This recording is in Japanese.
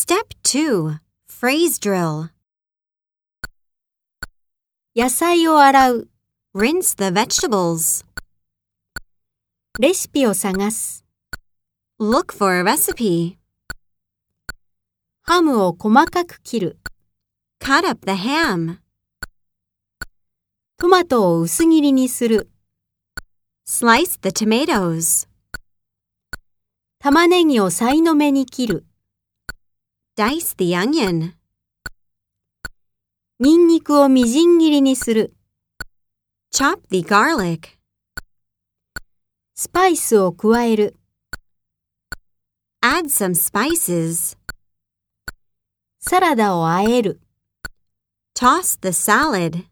Step 2 Phrase Drill 野菜を洗う。Rinse the vegetables. レシピを探す。Look for a recipe. ハムを細かく切る。Cut up the ham. トマトを薄切りにする。Slice the tomatoes. 玉ねぎをさいの目に切る。Dice the onion. ニンニクをみじん切りにする。Chop the garlic. スパイスを加える。Add some spices. サラダを和える。Toss the salad.